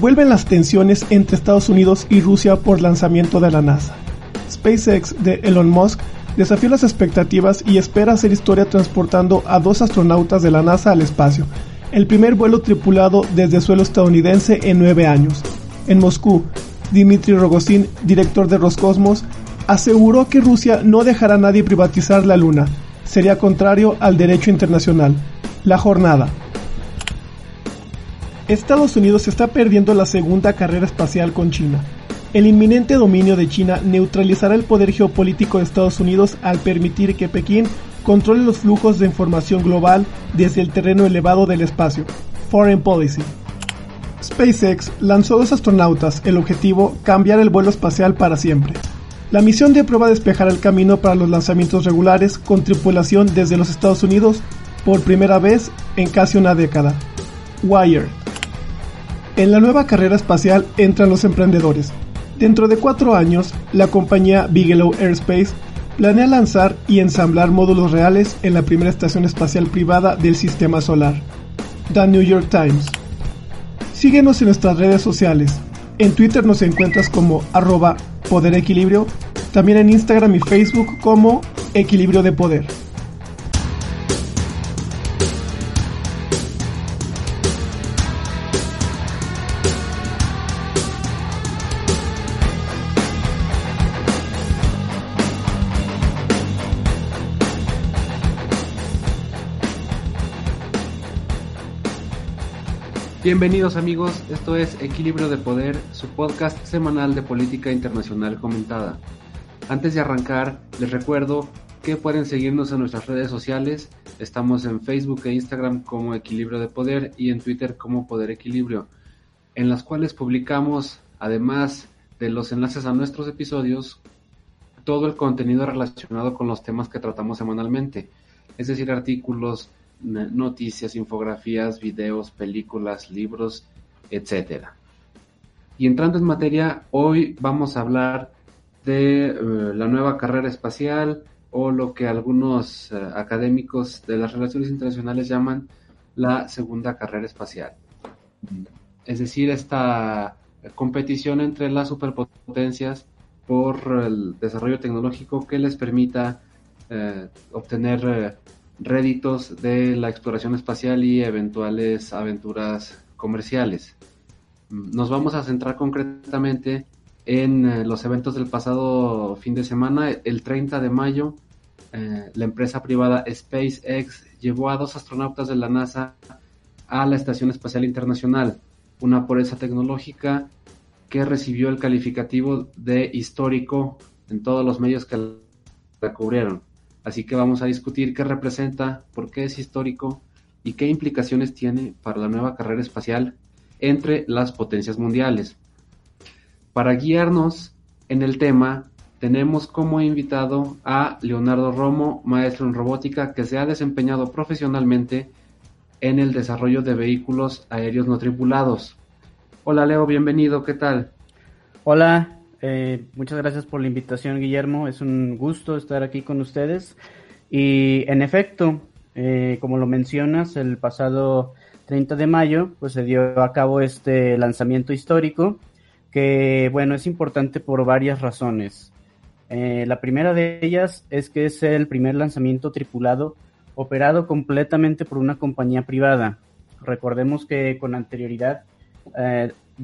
Vuelven las tensiones entre Estados Unidos y Rusia por lanzamiento de la NASA. SpaceX de Elon Musk desafió las expectativas y espera hacer historia transportando a dos astronautas de la NASA al espacio, el primer vuelo tripulado desde suelo estadounidense en nueve años. En Moscú, Dmitry Rogozin, director de Roscosmos, aseguró que Rusia no dejará a nadie privatizar la Luna. Sería contrario al derecho internacional. La jornada. Estados Unidos está perdiendo la segunda carrera espacial con China. El inminente dominio de China neutralizará el poder geopolítico de Estados Unidos al permitir que Pekín controle los flujos de información global desde el terreno elevado del espacio. Foreign Policy. SpaceX lanzó dos astronautas, el objetivo cambiar el vuelo espacial para siempre. La misión de prueba despejar el camino para los lanzamientos regulares con tripulación desde los Estados Unidos por primera vez en casi una década. Wire. En la nueva carrera espacial entran los emprendedores. Dentro de cuatro años, la compañía Bigelow Airspace planea lanzar y ensamblar módulos reales en la primera estación espacial privada del sistema solar. The New York Times. Síguenos en nuestras redes sociales. En Twitter nos encuentras como arroba Poder Equilibrio, también en Instagram y Facebook como Equilibrio de Poder. Bienvenidos amigos, esto es Equilibrio de Poder, su podcast semanal de política internacional comentada. Antes de arrancar, les recuerdo que pueden seguirnos en nuestras redes sociales. Estamos en Facebook e Instagram como Equilibrio de Poder y en Twitter como Poder Equilibrio, en las cuales publicamos, además de los enlaces a nuestros episodios, todo el contenido relacionado con los temas que tratamos semanalmente, es decir, artículos, noticias, infografías, videos, películas, libros, etcétera. Y entrando en materia, hoy vamos a hablar de eh, la nueva carrera espacial o lo que algunos eh, académicos de las relaciones internacionales llaman la segunda carrera espacial. Es decir, esta competición entre las superpotencias por el desarrollo tecnológico que les permita eh, obtener réditos de la exploración espacial y eventuales aventuras comerciales. Nos vamos a centrar concretamente en eh, los eventos del pasado fin de semana. El 30 de mayo, eh, la empresa privada SpaceX llevó a dos astronautas de la NASA a la Estación Espacial Internacional, una esa tecnológica que recibió el calificativo de histórico en todos los medios que la cubrieron. Así que vamos a discutir qué representa, por qué es histórico y qué implicaciones tiene para la nueva carrera espacial entre las potencias mundiales. Para guiarnos en el tema, tenemos como invitado a Leonardo Romo, maestro en robótica, que se ha desempeñado profesionalmente en el desarrollo de vehículos aéreos no tripulados. Hola Leo, bienvenido, ¿qué tal? Hola, eh, muchas gracias por la invitación, Guillermo. Es un gusto estar aquí con ustedes. Y en efecto, eh, como lo mencionas, el pasado 30 de mayo, pues se dio a cabo este lanzamiento histórico que, bueno, es importante por varias razones. Eh, la primera de ellas es que es el primer lanzamiento tripulado operado completamente por una compañía privada. Recordemos que con anterioridad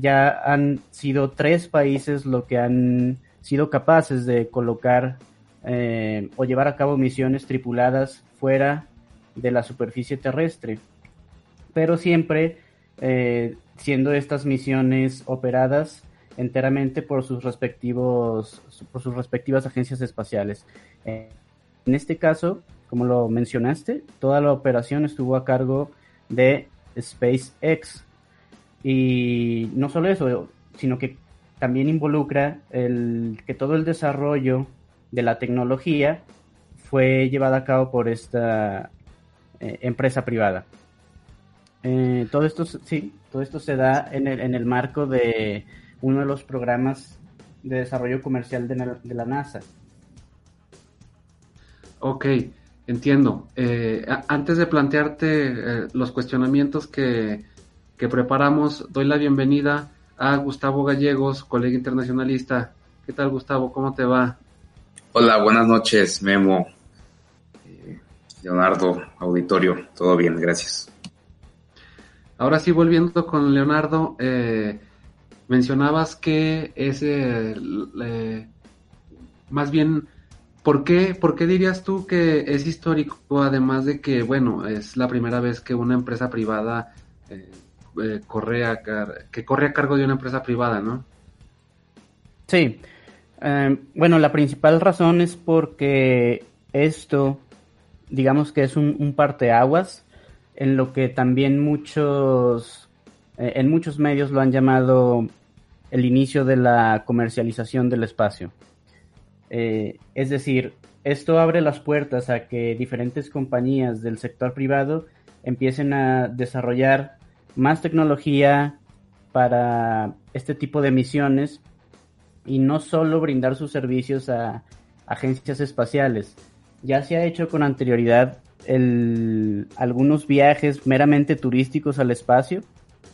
ya han sido tres países lo que han sido capaces de colocar eh, o llevar a cabo misiones tripuladas fuera de la superficie terrestre, pero siempre eh, siendo estas misiones operadas enteramente por sus respectivos por sus respectivas agencias espaciales. en este caso, como lo mencionaste, toda la operación estuvo a cargo de SpaceX, y no solo eso, sino que también involucra el que todo el desarrollo de la tecnología fue llevado a cabo por esta eh, empresa privada. Eh, todo esto sí, todo esto se da en el, en el marco de uno de los programas de desarrollo comercial de, la NASA. Ok, entiendo. Eh, antes de plantearte los cuestionamientos que, que preparamos, doy la bienvenida a Gustavo Gallegos, colega internacionalista. ¿Qué tal, Gustavo? ¿Cómo te va? Hola, buenas noches, Memo. Eh, Leonardo, auditorio, todo bien, gracias. Ahora sí, volviendo con Leonardo, eh, mencionabas que ese, eh, más bien, ¿por qué, ¿por qué dirías tú que es histórico, además de que, bueno, es la primera vez que una empresa privada eh, eh, corre a que corre a cargo de una empresa privada, ¿no? Sí. Eh, bueno, la principal razón es porque esto, digamos que es un, un parteaguas en lo que también muchos, eh, en muchos medios lo han llamado el inicio de la comercialización del espacio. Eh, es decir, esto abre las puertas a que diferentes compañías del sector privado empiecen a desarrollar más tecnología para este tipo de misiones y no solo brindar sus servicios a agencias espaciales. Ya se ha hecho con anterioridad el, algunos viajes meramente turísticos al espacio,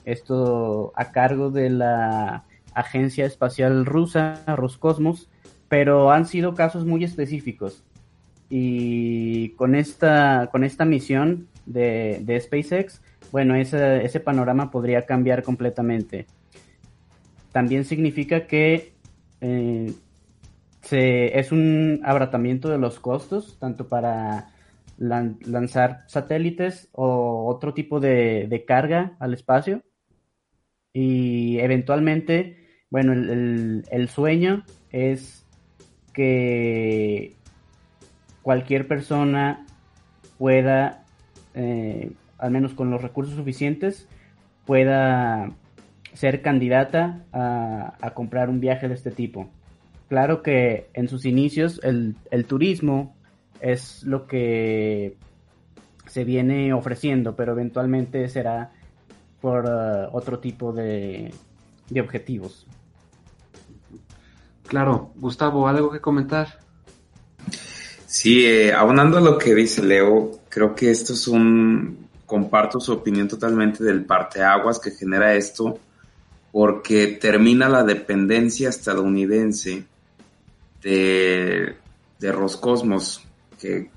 esto a cargo de la Agencia Espacial Rusa, Roscosmos, pero han sido casos muy específicos. Y con esta, con esta misión de, de SpaceX, bueno, ese, ese panorama podría cambiar completamente. También significa que eh, se, es un abaratamiento de los costos, tanto para lan, lanzar satélites o otro tipo de, de, carga al espacio. Y eventualmente, bueno, el, el, el sueño es que cualquier persona pueda eh, al menos con los recursos suficientes, pueda ser candidata a, a, comprar un viaje de este tipo. Claro que en sus inicios el, el turismo es lo que se viene ofreciendo, pero eventualmente será por uh, otro tipo de, de objetivos. Claro, Gustavo, ¿algo que comentar? Sí, eh, abonando a lo que dice Leo, creo que esto es un, comparto su opinión totalmente del parteaguas que genera esto, porque termina la dependencia estadounidense de, de Roscosmos, que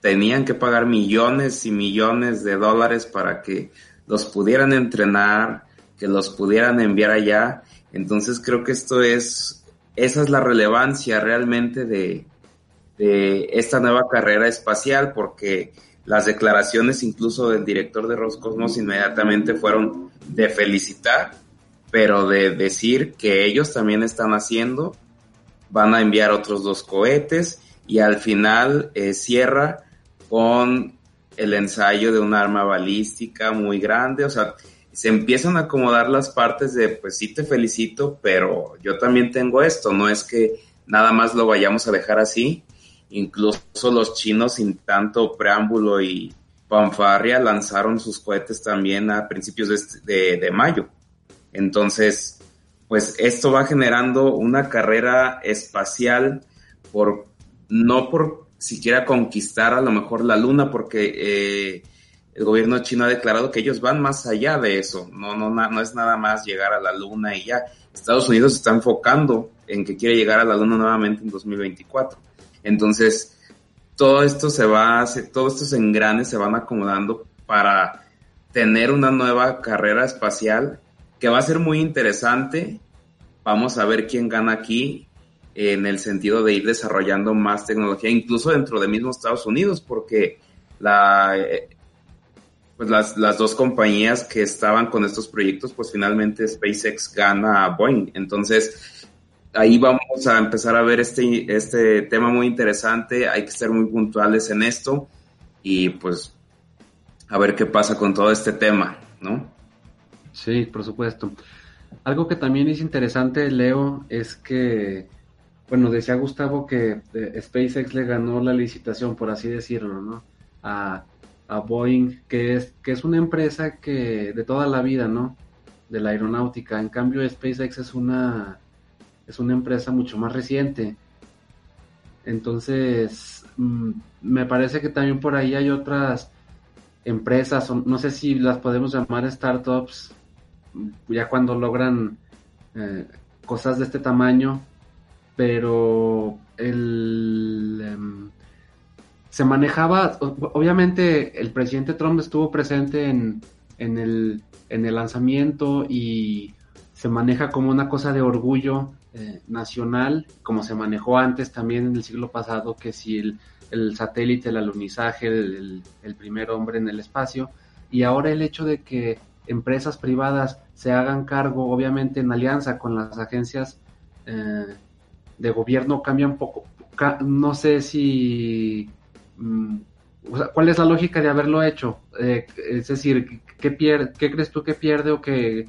tenían que pagar millones y millones de dólares para que los pudieran entrenar, que los pudieran enviar allá. Entonces creo que esto es, esa es la relevancia realmente de, de esta nueva carrera espacial, porque las declaraciones incluso del director de Roscosmos inmediatamente fueron de felicitar, pero de decir que ellos también están haciendo, van a enviar otros dos cohetes y al final eh, cierra con el ensayo de un arma balística muy grande, o sea, se empiezan a acomodar las partes de, pues sí te felicito, pero yo también tengo esto, no es que nada más lo vayamos a dejar así, Incluso los chinos sin tanto preámbulo y fanfarria lanzaron sus cohetes también a principios de, este, de, mayo. Entonces, pues esto va generando una carrera espacial por no por siquiera conquistar a lo mejor la luna, porque eh, el gobierno chino ha declarado que ellos van más allá de eso. No, no, no es nada más llegar a la luna y ya. Estados Unidos está enfocando en que quiere llegar a la luna nuevamente en 2024. Entonces, todo esto se va, todos estos engranes se van acomodando para tener una nueva carrera espacial que va a ser muy interesante. Vamos a ver quién gana aquí en el sentido de ir desarrollando más tecnología, incluso dentro de mismo Estados Unidos, porque la, pues las, las dos compañías que estaban con estos proyectos, pues finalmente SpaceX gana a Boeing. Entonces, ahí vamos a empezar a ver este, este tema muy interesante, hay que ser muy puntuales en esto y pues a ver qué pasa con todo este tema, ¿no? Sí, por supuesto. Algo que también es interesante, Leo, es que, bueno, decía Gustavo que eh, SpaceX le ganó la licitación, por así decirlo, ¿no? A, a Boeing, que es, que es una empresa que de toda la vida, ¿no? De la aeronáutica. En cambio, SpaceX es una es una empresa mucho más reciente. Entonces, mm, me parece que también por ahí hay otras empresas, no sé si las podemos llamar startups, ya cuando logran eh, cosas de este tamaño, pero el, em, se manejaba, obviamente el presidente Trump estuvo presente en, en, el, en el lanzamiento y se maneja como una cosa de orgullo eh, nacional, como se manejó antes también en el siglo pasado, que si el, el satélite, el alunizaje, el, el, primer hombre en el espacio, y ahora el hecho de que empresas privadas se hagan cargo, obviamente en alianza con las agencias eh, de gobierno, cambia un poco. no sé si Mm, ¿Cuál es la lógica de haberlo hecho? Eh, es decir, ¿qué, ¿qué crees tú que pierde o que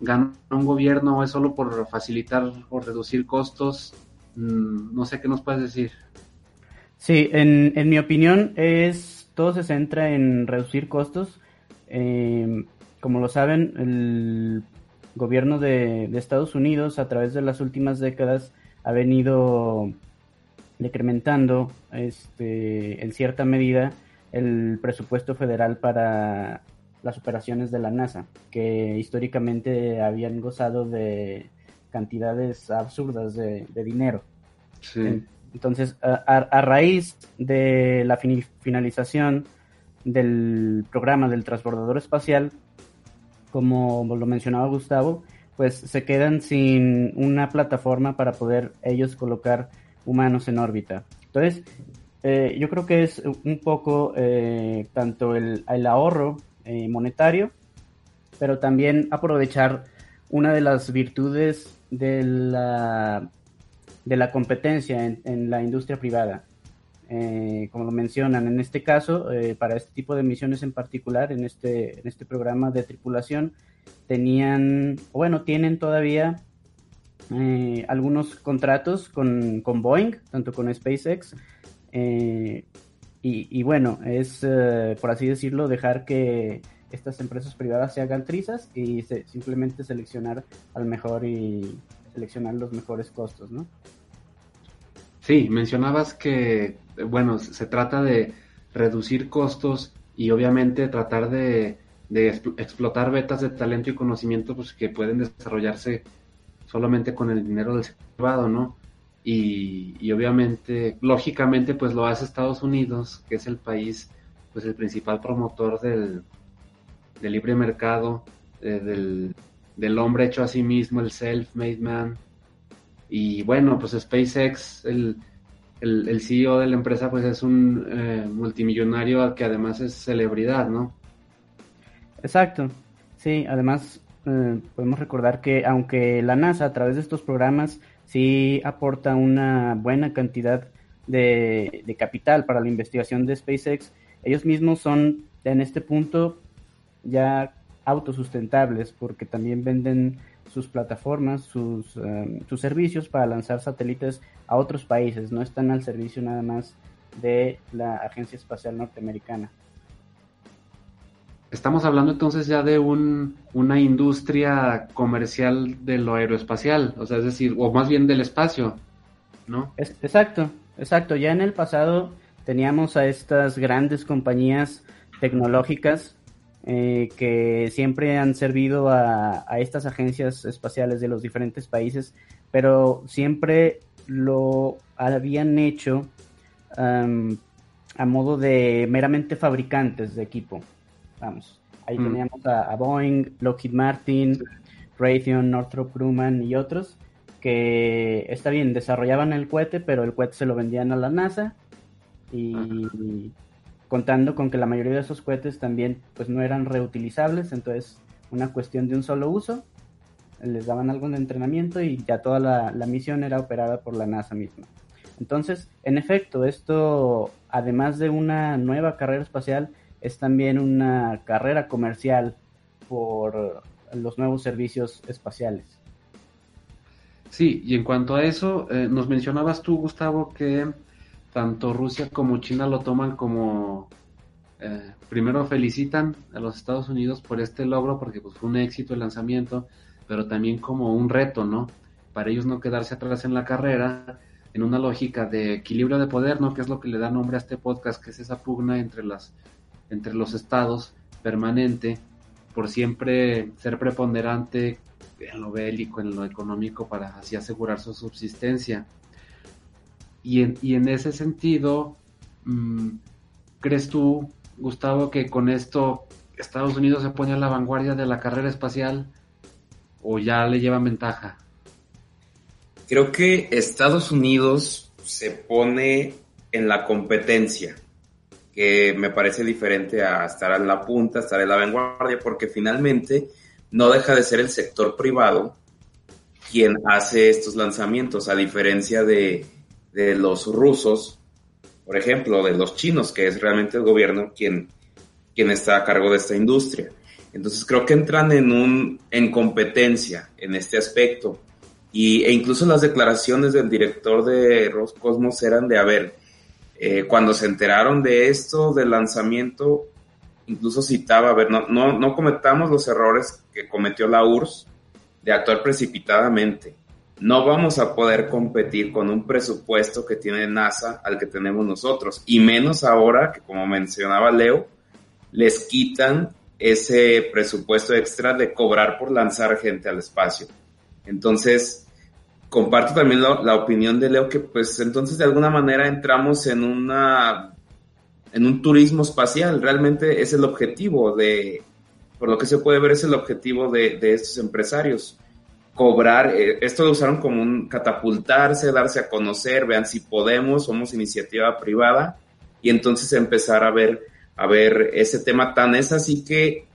gana un gobierno es solo por facilitar o reducir costos? Mm, no sé qué nos puedes decir. Sí, en, mi opinión es todo se centra en reducir costos. Em, como lo saben, el gobierno de, de Estados Unidos a través de las últimas décadas ha venido decrementando este, en cierta medida el presupuesto federal para las operaciones de la NASA, que históricamente habían gozado de cantidades absurdas de, dinero. Entonces, a, raíz de la finalización del programa del transbordador espacial, como lo mencionaba Gustavo, pues se quedan sin una plataforma para poder ellos colocar humanos en órbita. Entonces, eh, yo creo que es un poco eh, tanto el, ahorro eh, monetario, pero también aprovechar una de las virtudes de la, de la competencia en, la industria privada. como lo mencionan, en este caso, para este tipo de misiones en particular, en este, en este programa de tripulación, tenían, bueno, tienen todavía eh, algunos contratos con, Boeing, tanto con SpaceX. Y, bueno, es, eh, por así decirlo, dejar que estas empresas privadas se hagan trizas y simplemente seleccionar al mejor y seleccionar los mejores costos, ¿no? Sí, mencionabas que, bueno, se trata de reducir costos y obviamente tratar de, explotar vetas de talento y conocimiento pues, que pueden desarrollarse solamente con el dinero del privado, ¿no? Y, obviamente, lógicamente, pues lo hace Estados Unidos, que es el país, pues el principal promotor del, libre mercado, eh, del, hombre hecho a sí mismo, el self-made man. Y bueno, pues SpaceX, el, el, CEO de la empresa, pues es un eh, multimillonario que además es celebridad, ¿no? Exacto. Sí, además eh, podemos recordar que aunque la NASA a través de estos programas sí aporta una buena cantidad de, capital para la investigación de SpaceX, ellos mismos son en este punto ya autosustentables porque también venden sus plataformas, sus, eh, sus servicios para lanzar satélites a otros países, no están al servicio nada más de la Agencia Espacial Norteamericana. Estamos hablando entonces ya de un, una industria comercial de lo aeroespacial, o sea, es decir, o más bien del espacio, ¿no? exacto, exacto. Ya en el pasado teníamos a estas grandes compañías tecnológicas eh, que siempre han servido a, estas agencias espaciales de los diferentes países, pero siempre lo habían hecho a modo de meramente fabricantes de equipo. Vamos, ahí mm. teníamos a, Boeing, Lockheed Martin, Raytheon, Northrop Grumman y otros que está bien, desarrollaban el cohete, pero el cohete se lo vendían a la NASA y contando con que la mayoría de esos cohetes también pues no eran reutilizables, entonces una cuestión de un solo uso, les daban algo de entrenamiento y ya toda la, la misión era operada por la NASA misma. Entonces, en efecto, esto, además de una nueva carrera espacial, es también una carrera comercial por los nuevos servicios espaciales. Sí, y en cuanto a eso, eh, nos mencionabas tú, Gustavo, que tanto Rusia como China lo toman como, eh, primero felicitan a los Estados Unidos por este logro, porque pues, fue un éxito el lanzamiento, pero también como un reto, ¿no? Para ellos no quedarse atrás en la carrera, en una lógica de equilibrio de poder, ¿no? Que es lo que le da nombre a este podcast, que es esa pugna entre las entre los estados permanente por siempre ser preponderante en lo bélico, en lo económico, para así asegurar su subsistencia. Y en, y en ese sentido, mm, ¿crees tú, Gustavo, que con esto Estados Unidos se pone a la vanguardia de la carrera espacial o ya le lleva ventaja? Creo que Estados Unidos se pone en la competencia, que me parece diferente a estar en la punta, estar en la vanguardia, porque finalmente no deja de ser el sector privado quien hace estos lanzamientos, a diferencia de, de los rusos, por ejemplo, de los chinos, que es realmente el gobierno quien, quien está a cargo de esta industria. Entonces creo que entran en un en competencia en este aspecto. Y, e incluso las declaraciones del director de Roscosmos eran de, a ver, eh, cuando se enteraron de esto, del lanzamiento, incluso citaba, a ver, no, no, no cometamos los errores que cometió la URSS de actuar precipitadamente. No vamos a poder competir con un presupuesto que tiene NASA al que tenemos nosotros, y menos ahora que, como mencionaba Leo, les quitan ese presupuesto extra de cobrar por lanzar gente al espacio. Entonces, comparto también la, opinión de Leo que pues entonces de alguna manera entramos en una en un turismo espacial. Realmente es el objetivo de, por lo que se puede ver, es el objetivo de, estos empresarios. Cobrar, eh, esto lo usaron como un catapultarse, darse a conocer, vean si podemos, somos iniciativa privada, y entonces empezar a ver, a ver ese tema tan es así que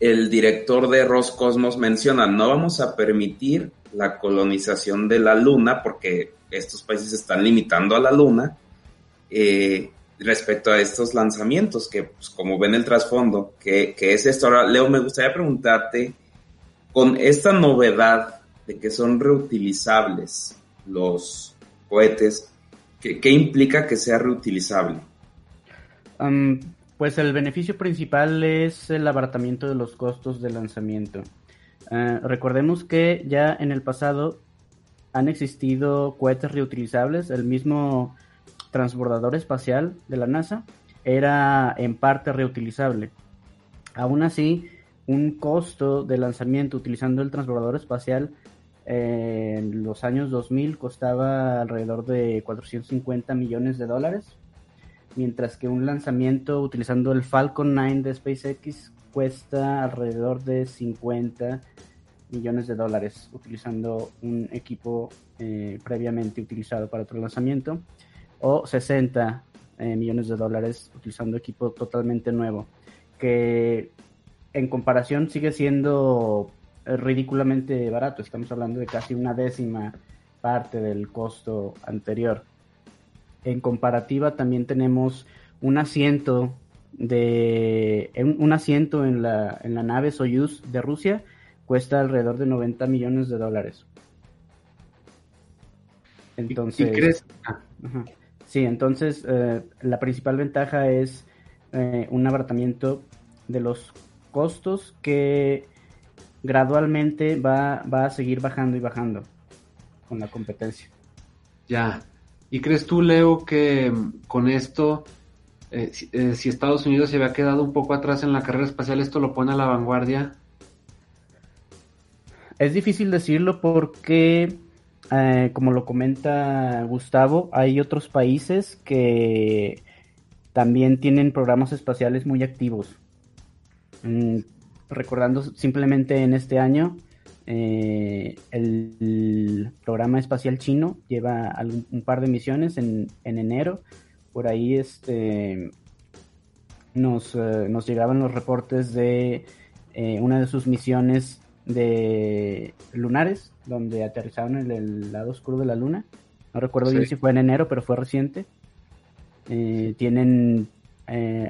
el director de Roscosmos menciona, no vamos a permitir la colonización de la Luna porque estos países están limitando a la Luna eh, respecto a estos lanzamientos que, pues, como ven el trasfondo, que, es esto. Ahora, Leo, me gustaría preguntarte, con esta novedad de que son reutilizables los cohetes, ¿qué, implica que sea reutilizable? Pues el beneficio principal es el abaratamiento de los costos de lanzamiento. Eh, recordemos que ya en el pasado han existido cohetes reutilizables. El mismo transbordador espacial de la NASA era en parte reutilizable. Aún así, un costo de lanzamiento utilizando el transbordador espacial eh, en los años 2000 costaba alrededor de 450 millones de dólares mientras que un lanzamiento utilizando el Falcon 9 de SpaceX cuesta alrededor de 50 millones de dólares utilizando un equipo eh, previamente utilizado para otro lanzamiento o 60 eh, millones de dólares utilizando equipo totalmente nuevo que en comparación sigue siendo eh, ridículamente barato. Estamos hablando de casi una décima parte del costo anterior. En comparativa también tenemos un asiento de un, asiento en la, en la nave Soyuz de Rusia cuesta alrededor de 90 millones de dólares. Entonces, crees? sí, entonces eh, la principal ventaja es eh, un abaratamiento de los costos que gradualmente va, va a seguir bajando y bajando con la competencia. Ya, ¿Y crees tú, Leo, que mm, con esto, eh, eh, si, Estados Unidos se había quedado un poco atrás en la carrera espacial, esto lo pone a la vanguardia? Es difícil decirlo porque, eh, como lo comenta Gustavo, hay otros países que también tienen programas espaciales muy activos. Mm, recordando simplemente en este año, eh, el, programa espacial chino lleva un par de misiones en, enero. Por ahí este, nos, eh, llegaban los reportes de una de sus misiones de lunares, donde aterrizaron en el lado oscuro de la luna. No recuerdo bien si fue en enero, pero fue reciente. tienen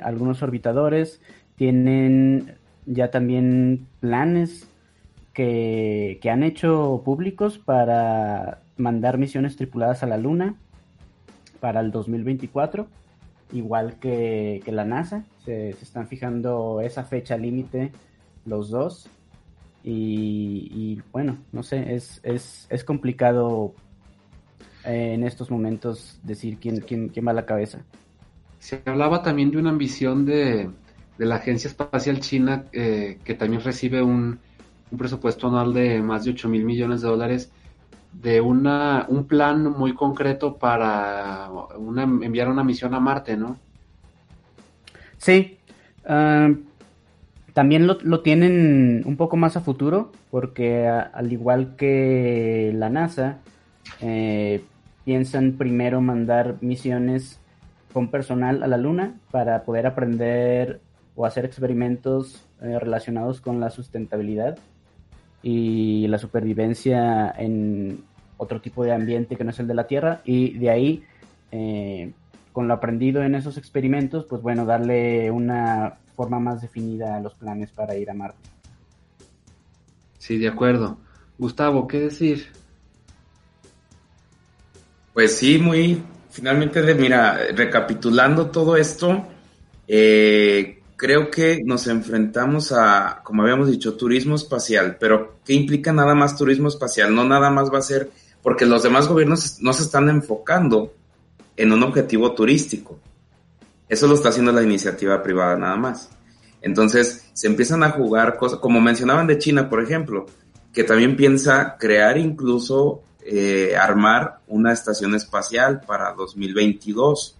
algunos orbitadores, tienen ya también planes que, han hecho públicos para mandar misiones tripuladas a la Luna para el 2024, igual que, la NASA. Se, están fijando esa fecha límite los dos. Y, bueno, no sé, es, es, complicado eh, en estos momentos decir quién, quién, quién va a la cabeza. Se hablaba también de una ambición de, la Agencia Espacial China eh, que también recibe un, un presupuesto anual de más de 8 mil millones de dólares de una, un plan muy concreto para una, enviar una misión a Marte, ¿no? Sí. Ah, también lo, tienen un poco más a futuro, porque al igual que la NASA, eh, piensan primero mandar misiones con personal a la Luna para poder aprender o hacer experimentos eh, relacionados con la sustentabilidad y la supervivencia en otro tipo de ambiente que no es el de la Tierra. Y de ahí eh, con lo aprendido en esos experimentos pues bueno darle una forma más definida a los planes para ir a Marte. Sí, de acuerdo. Gustavo, ¿qué decir? Pues sí, muy finalmente, de, mira, recapitulando todo esto, eh, creo que nos enfrentamos a, como habíamos dicho, turismo espacial, pero ¿qué implica nada más turismo espacial? No nada más va a ser, porque los demás gobiernos no se están enfocando en un objetivo turístico. Eso lo está haciendo la iniciativa privada nada más. Entonces, se empiezan a jugar cosas, como mencionaban de China, por ejemplo, que también piensa crear incluso eh, armar una estación espacial para 2022.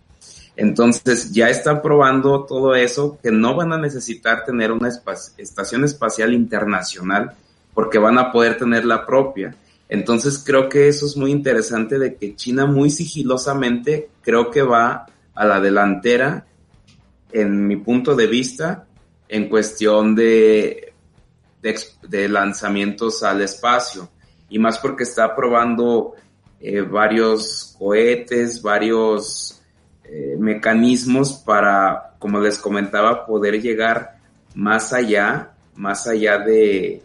Entonces ya están probando todo eso, que no van a necesitar tener una estación espacial internacional porque van a poder tener la propia. Entonces creo que eso es muy interesante de que China muy sigilosamente creo que va a la delantera en mi punto de vista en cuestión de, de lanzamientos al espacio. Y más porque está probando eh, varios cohetes, varios eh, mecanismos para, como les comentaba, poder llegar más allá, más allá de,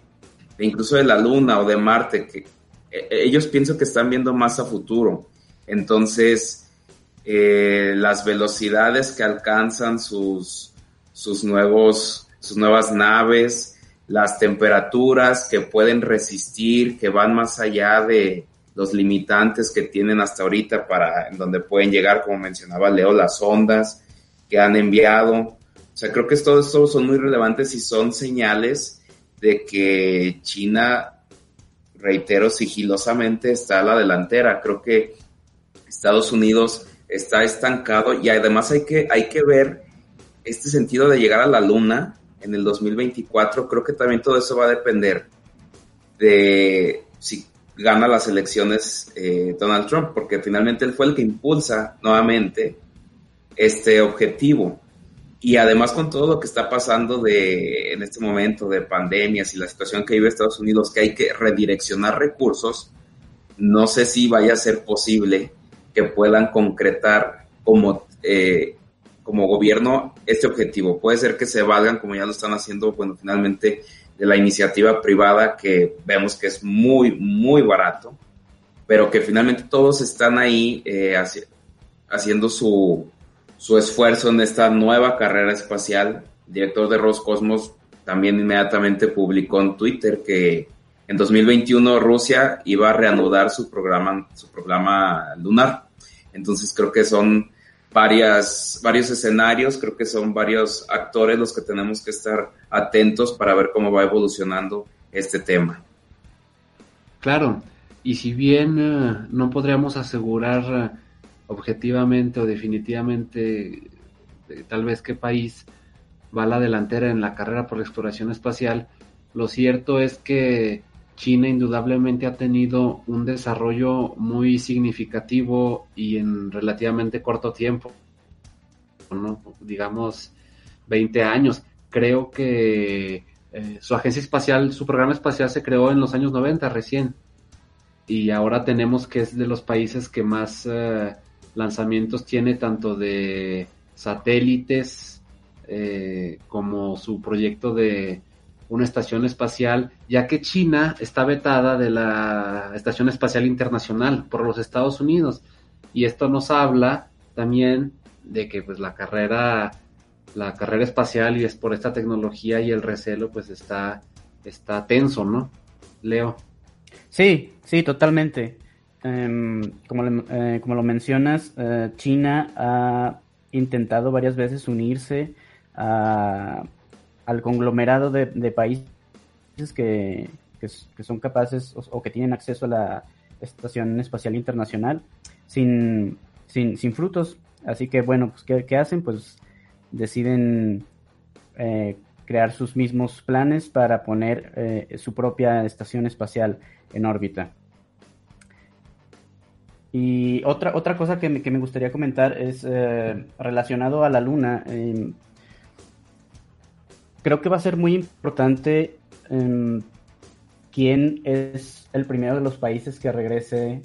incluso de la Luna o de Marte, que ellos pienso que están viendo más a futuro. Entonces, las velocidades que alcanzan sus, sus nuevos, sus nuevas naves, las temperaturas que pueden resistir, que van más allá de los limitantes que tienen hasta ahorita para en donde pueden llegar, como mencionaba Leo, las ondas que han enviado. O sea, creo que todo son muy relevantes y son señales de que China, reitero, sigilosamente está a la delantera. Creo que Estados Unidos está estancado y además hay que, hay que ver este sentido de llegar a la luna en el 2024, creo que también todo eso va a depender de si gana las elecciones eh, Donald Trump, porque finalmente él fue el que impulsa nuevamente este objetivo. Y además con todo lo que está pasando de, en este momento de pandemias y la situación que vive Estados Unidos, que hay que redireccionar recursos, no sé si vaya a ser posible que puedan concretar como eh, como gobierno este objetivo. Puede ser que se valgan, como ya lo están haciendo, bueno, finalmente de la iniciativa privada que vemos que es muy, muy barato, pero que finalmente todos están ahí eh, haciendo su, su esfuerzo en esta nueva carrera espacial. Director de Roscosmos también inmediatamente publicó en Twitter que en 2021 Rusia iba a reanudar su programa, su programa lunar. Entonces creo que son varias, varios escenarios, creo que son varios actores los que tenemos que estar atentos para ver cómo va evolucionando este tema. Claro, y si bien eh, no podríamos asegurar eh, objetivamente o definitivamente eh, tal vez qué país va a la delantera en la carrera por la exploración espacial, lo cierto es que China indudablemente ha tenido un desarrollo muy significativo y en relativamente corto tiempo, digamos 20 años. Creo que eh, su agencia espacial, su programa espacial se creó en los años 90 recién y ahora tenemos que es de los países que más eh, lanzamientos tiene tanto de satélites eh, como su proyecto de una estación espacial, ya que China está vetada de la Estación Espacial Internacional por los Estados Unidos. Y esto nos habla también de que pues la carrera la carrera espacial y es por esta tecnología y el recelo pues está está tenso, ¿no? Leo. Sí, sí, totalmente. Em, como, eh, como, lo mencionas, eh, China ha intentado varias veces unirse a al conglomerado de, países que, son capaces o, que tienen acceso a la Estación Espacial Internacional sin, sin, sin frutos. Así que bueno, pues ¿qué, qué hacen? Pues deciden eh, crear sus mismos planes para poner eh, su propia estación espacial en órbita. Y otra, otra cosa que me, que me gustaría comentar es eh, relacionado a la Luna. Em, creo que va a ser muy importante em, quién es el primero de los países que regrese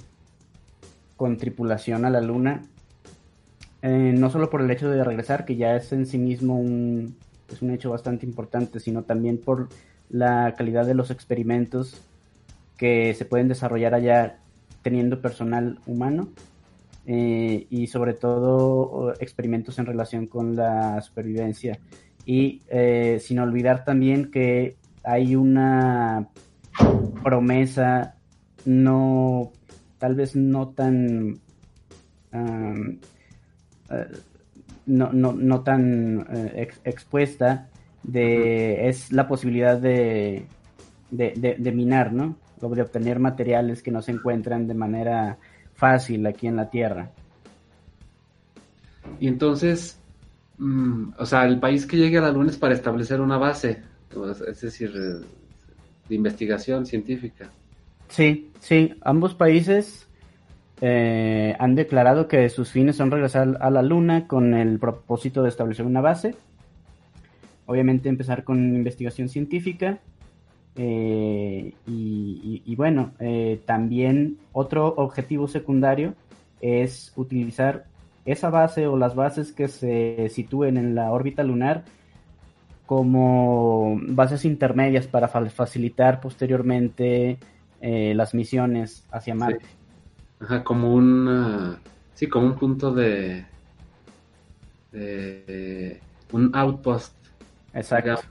con tripulación a la Luna. Eh, no solo por el hecho de regresar, que ya es en sí mismo un, es un hecho bastante importante, sino también por la calidad de los experimentos que se pueden desarrollar allá teniendo personal humano eh, y sobre todo experimentos en relación con la supervivencia. Y eh, sin olvidar también que hay una promesa no, tal vez no tan... Eh, no, no, no, tan expuesta de es la posibilidad de, de, de, minar, ¿no? De obtener materiales que no se encuentran de manera fácil aquí en la Tierra. Y entonces, mm, o sea, el país que llegue a la Luna es para establecer una base, es decir, de investigación científica. Sí, sí, ambos países eh, han declarado que sus fines son regresar a la Luna con el propósito de establecer una base. Obviamente empezar con investigación científica eh, y, bueno, eh, también otro objetivo secundario es utilizar esa base o las bases que se sitúen en la órbita lunar como bases intermedias para facilitar posteriormente eh, las misiones hacia Marte. Ajá, como un sí, como un punto de, de un outpost. Exacto.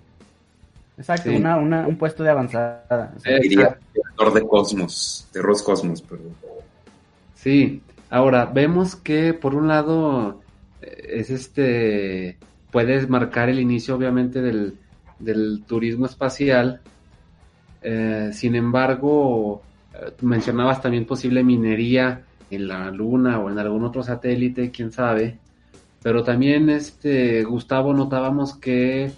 Exacto, una, una, un puesto de avanzada. Diría director de Cosmos, de Roscosmos, perdón. Sí, ahora vemos que por un lado eh, es este, puedes marcar el inicio obviamente del, del turismo espacial, eh, sin embargo, eh, mencionabas también posible minería en la Luna o en algún otro satélite, quién sabe, pero también este, Gustavo, notábamos que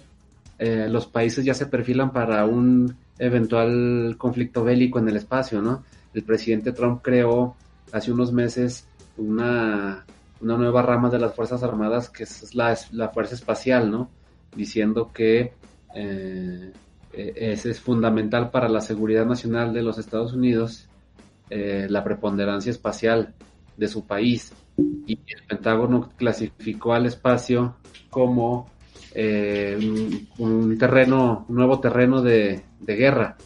eh, los países ya se perfilan para un eventual conflicto bélico en el espacio, ¿no? El presidente Trump creó hace unos meses una, nueva rama de las Fuerzas Armadas que es la, Fuerza Espacial, ¿no? Diciendo que eh, e, es, fundamental para la seguridad nacional de los Estados Unidos eh, la preponderancia espacial de su país. Y el Pentágono clasificó al espacio como eh, un, terreno, un nuevo terreno de, guerra.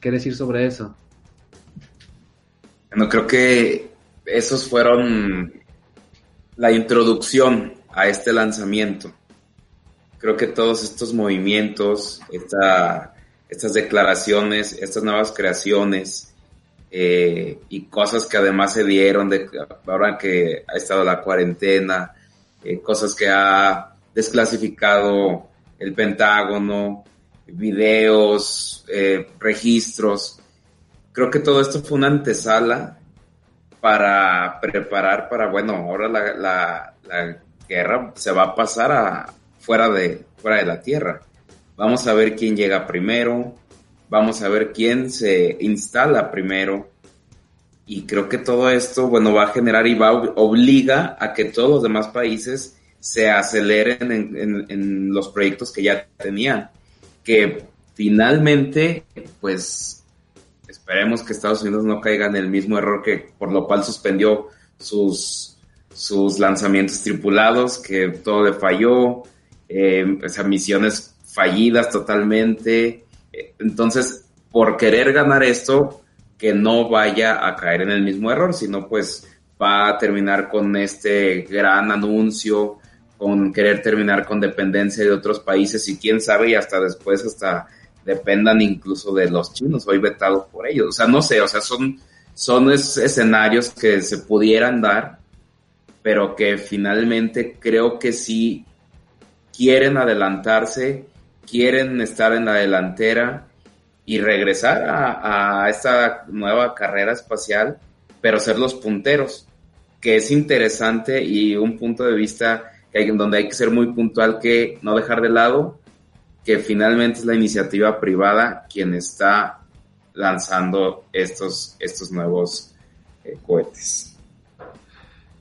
¿Qué decir sobre eso? Bueno, creo que esos fueron la introducción a este lanzamiento. Creo que todos estos movimientos, estas declaraciones, estas nuevas creaciones eh, y cosas que además se dieron de ahora que ha estado la cuarentena, eh, cosas que ha desclasificado el Pentágono, videos, eh, registros. Creo que todo esto fue una antesala para preparar para, bueno, ahora la, guerra se va a pasar a, fuera, de, fuera de la Tierra. Vamos a ver quién llega primero, vamos a ver quién se instala primero. Y creo que todo esto, bueno, va a generar y va obliga a que todos los demás países se aceleren en, los proyectos que ya tenían. Que finalmente, pues, esperemos que Estados Unidos no caiga en el mismo error que por lo cual suspendió sus, sus lanzamientos tripulados, que todo le falló, eh, misiones fallidas totalmente. Entonces, por querer ganar esto, que no vaya a caer en el mismo error, sino pues va a terminar con este gran anuncio con querer terminar con dependencia de otros países y quién sabe y hasta después hasta dependan incluso de los chinos, hoy vetados por ellos. O sea, no sé, o sea, son, son escenarios que se pudieran dar, pero que finalmente creo que sí quieren adelantarse, quieren estar en la delantera y regresar a, esta nueva carrera espacial, pero ser los punteros, que es interesante y un punto de vista donde hay que ser muy puntual, que no dejar de lado que finalmente es la iniciativa privada quien está lanzando estos, estos nuevos eh, cohetes.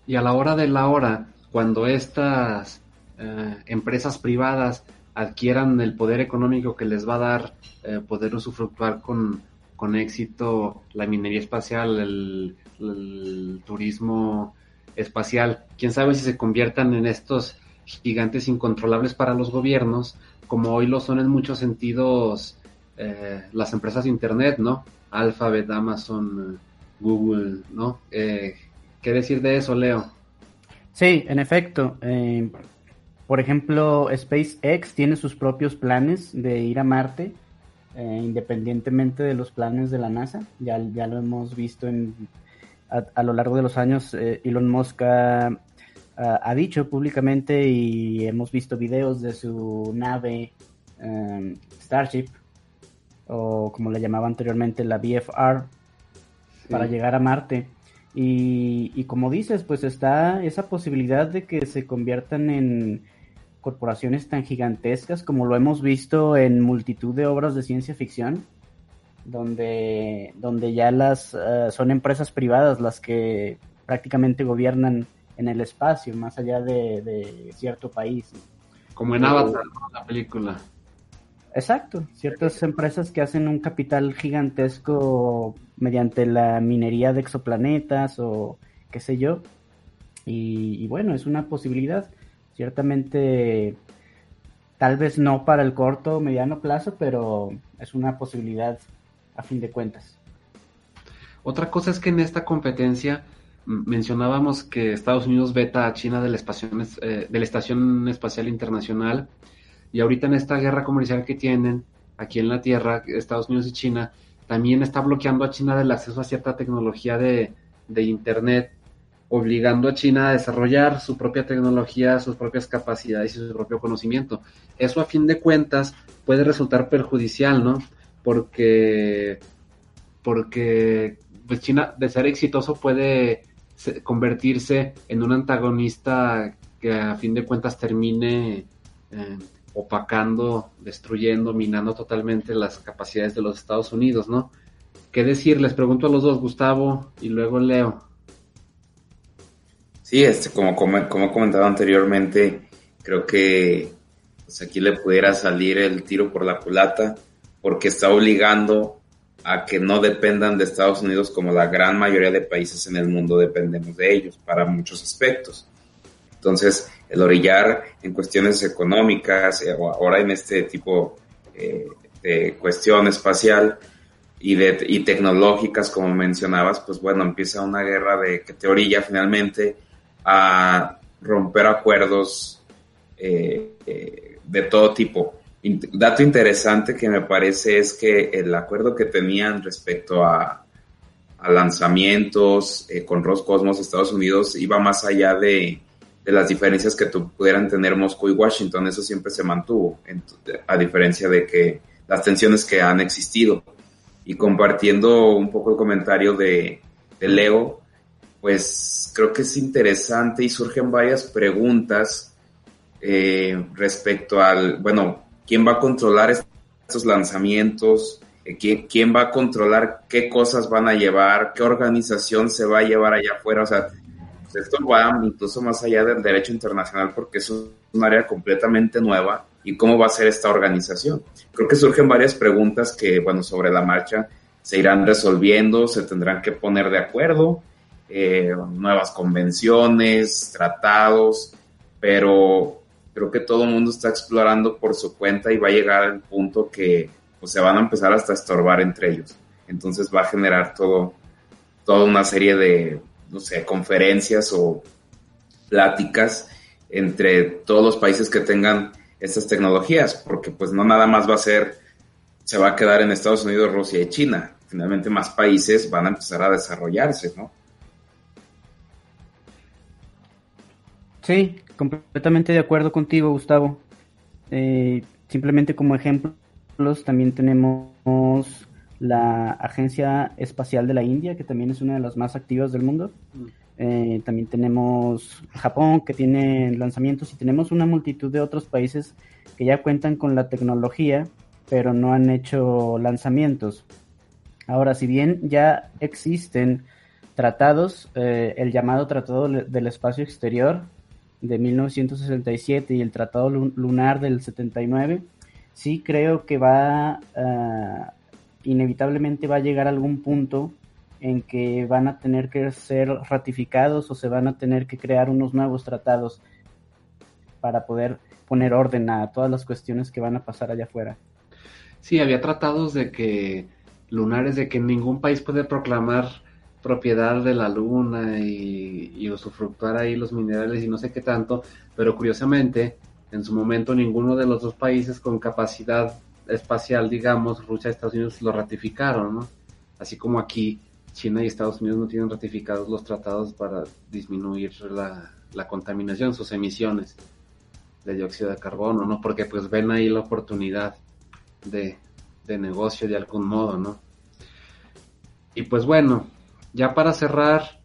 Y a la hora de la hora, cuando estas eh, empresas privadas adquieran el poder económico que les va a dar eh, poder usufructuar con, con éxito la minería espacial, el, turismo espacial. Quién sabe si se conviertan en estos gigantes incontrolables para los gobiernos, como hoy lo son en muchos sentidos eh, las empresas de Internet, ¿no? Alphabet, Amazon, Google, ¿no? Eh, ¿Qué decir de eso, Leo? Sí, en efecto. por ejemplo, SpaceX tiene sus propios planes de ir a Marte eh, independientemente de los planes de la NASA. Ya, ya lo hemos visto en, a, lo largo de los años. Eh, Elon Musk ha, dicho públicamente y hemos visto videos de su nave em, Starship, o como le llamaba anteriormente, la BFR, para llegar a Marte. Y, y, como dices, pues está esa posibilidad de que se conviertan en corporaciones tan gigantescas como lo hemos visto en multitud de obras de ciencia ficción, donde, donde ya las eh, son empresas privadas las que prácticamente gobiernan en el espacio, más allá de, cierto país. Como en Avatar, la película. Exacto, ciertas empresas que hacen un capital gigantesco mediante la minería de exoplanetas o qué sé yo. y bueno, es una posibilidad ciertamente tal vez no para el corto o mediano plazo, pero es una posibilidad a fin de cuentas. Otra cosa es que en esta competencia mencionábamos que Estados Unidos veta a China de la, eh, de la Estación Espacial Internacional y ahorita en esta guerra comercial que tienen aquí en la Tierra, Estados Unidos y China, también está bloqueando a China del acceso a cierta tecnología de, de Internet obligando a China a desarrollar su propia tecnología, sus propias capacidades y su propio conocimiento. Eso a fin de cuentas puede resultar perjudicial, ¿no? Porque, porque pues China, de ser exitoso, puede convertirse en un antagonista que a fin de cuentas termine eh, opacando, destruyendo, minando totalmente las capacidades de los Estados Unidos, ¿no? ¿Qué decir? Les pregunto a los dos, Gustavo y luego Leo. Sí, este, como, como, como he comentado anteriormente, creo que pues, aquí le pudiera salir el tiro por la culata porque está obligando a que no dependan de Estados Unidos como la gran mayoría de países en el mundo dependemos de ellos para muchos aspectos. Entonces, el orillar en cuestiones económicas, eh, ahora en este tipo eh, de cuestión espacial y, de, y tecnológicas, como mencionabas, pues bueno, empieza una guerra de que te orilla finalmente a romper acuerdos eh, de todo tipo. Dato interesante que me parece es que el acuerdo que tenían respecto a, lanzamientos eh, con Roscosmos Estados Unidos iba más allá de, las diferencias que pudieran tener Moscú y Washington. Eso siempre se mantuvo, a diferencia de que las tensiones que han existido. Y compartiendo un poco el comentario de, de Leo, pues creo que es interesante y surgen varias preguntas eh, respecto al, bueno, ¿quién va a controlar estos lanzamientos? Eh, ¿Quién, va a controlar qué cosas van a llevar? ¿Qué organización se va a llevar allá afuera? O sea, pues esto va incluso más allá del derecho internacional porque es un área completamente nueva y cómo va a ser esta organización. Creo que surgen varias preguntas que, bueno, sobre la marcha se irán resolviendo, se tendrán que poner de acuerdo eh, nuevas convenciones, tratados, pero creo que todo el mundo está explorando por su cuenta y va a llegar al punto que pues, se van a empezar hasta a estorbar entre ellos. Entonces va a generar todo, toda una serie de, no sé, conferencias o pláticas entre todos los países que tengan estas tecnologías, porque pues no nada más va a ser, se va a quedar en Estados Unidos, Rusia y China. Finalmente más países van a empezar a desarrollarse, ¿no? Sí, completamente de acuerdo contigo, Gustavo. Eh, simplemente como ejemplo, también tenemos la Agencia Espacial de la India, que también es una de las más activas del mundo. Mm. Eh, también tenemos Japón, que tiene lanzamientos, y tenemos una multitud de otros países que ya cuentan con la tecnología, pero no han hecho lanzamientos. Ahora, si bien ya existen tratados, eh, el llamado Tratado del Espacio Exterior de 1967 y el Tratado Lunar del 79, sí creo que va, uh, inevitablemente va a llegar a algún punto en que van a tener que ser ratificados o se van a tener que crear unos nuevos tratados para poder poner orden a todas las cuestiones que van a pasar allá afuera. Sí, había tratados de que lunares de que ningún país puede proclamar propiedad de la luna y, y usufructuar ahí los minerales y no sé qué tanto, pero curiosamente en su momento ninguno de los dos países con capacidad espacial, digamos, Rusia y Estados Unidos lo ratificaron, ¿no? Así como aquí China y Estados Unidos no tienen ratificados los tratados para disminuir la, contaminación, sus emisiones de dióxido de carbono, ¿no? Porque pues ven ahí la oportunidad de, de negocio de algún modo, ¿no? Y pues bueno, ya para cerrar,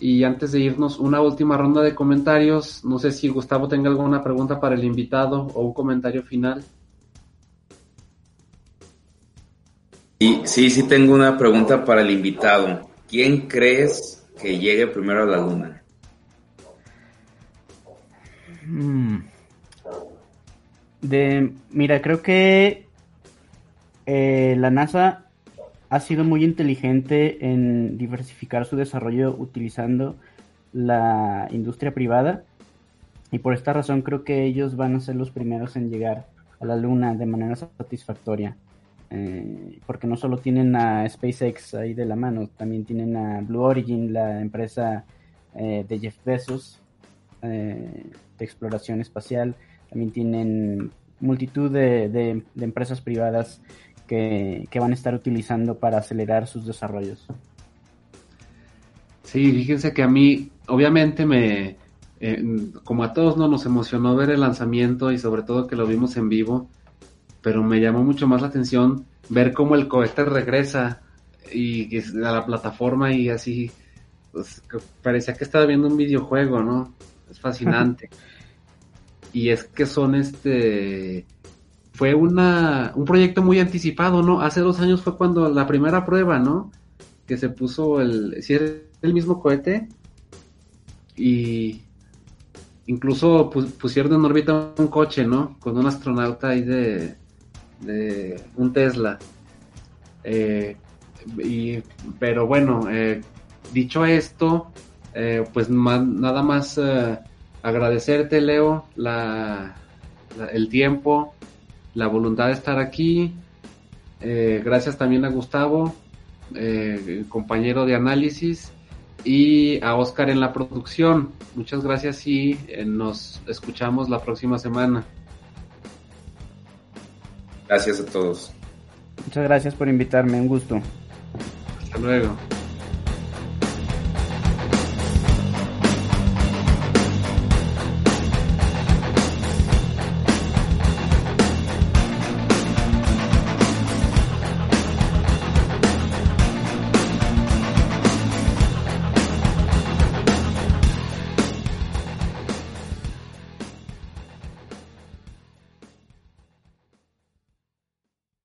y antes de irnos, una última ronda de comentarios. No sé si Gustavo tenga alguna pregunta para el invitado o un comentario final. Sí, sí, sí tengo una pregunta para el invitado. ¿Quién crees que llegue primero a la luna? Hmm. De, mira, creo que eh, la NASA ha sido muy inteligente en diversificar su desarrollo utilizando la industria privada y por esta razón creo que ellos van a ser los primeros en llegar a la luna de manera satisfactoria. Eh, porque no solo tienen a SpaceX ahí de la mano, también tienen a Blue Origin, la empresa eh, de Jeff Bezos eh, de exploración espacial, también tienen multitud de empresas privadas que, van a estar utilizando para acelerar sus desarrollos. Sí, fíjense que a mí, obviamente me, eh, como a todos no nos emocionó ver el lanzamiento y sobre todo que lo vimos en vivo, pero me llamó mucho más la atención ver cómo el cohete regresa y a la plataforma y así, pues, parecía que estaba viendo un videojuego, ¿no? Es fascinante. y es que son este fue una, un proyecto muy anticipado, ¿no? Hace dos años fue cuando la primera prueba, ¿no? Que se puso el, si era el mismo cohete y incluso pusieron en órbita un coche, ¿no? Con un astronauta ahí de, de un Tesla. Eh, y, pero bueno, eh, dicho esto, eh, pues nada más agradecerte, Leo, la, el tiempo, la voluntad de estar aquí. Eh, gracias también a Gustavo, eh, compañero de análisis, y a Oscar en la producción. Muchas gracias y eh, nos escuchamos la próxima semana. Gracias a todos. Muchas gracias por invitarme, un gusto. Hasta luego.